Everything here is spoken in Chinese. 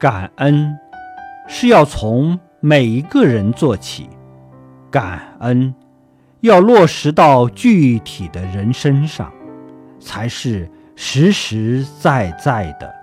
感恩是要从每一个人做起。感恩要落实到具体的人身上才是实实在在的。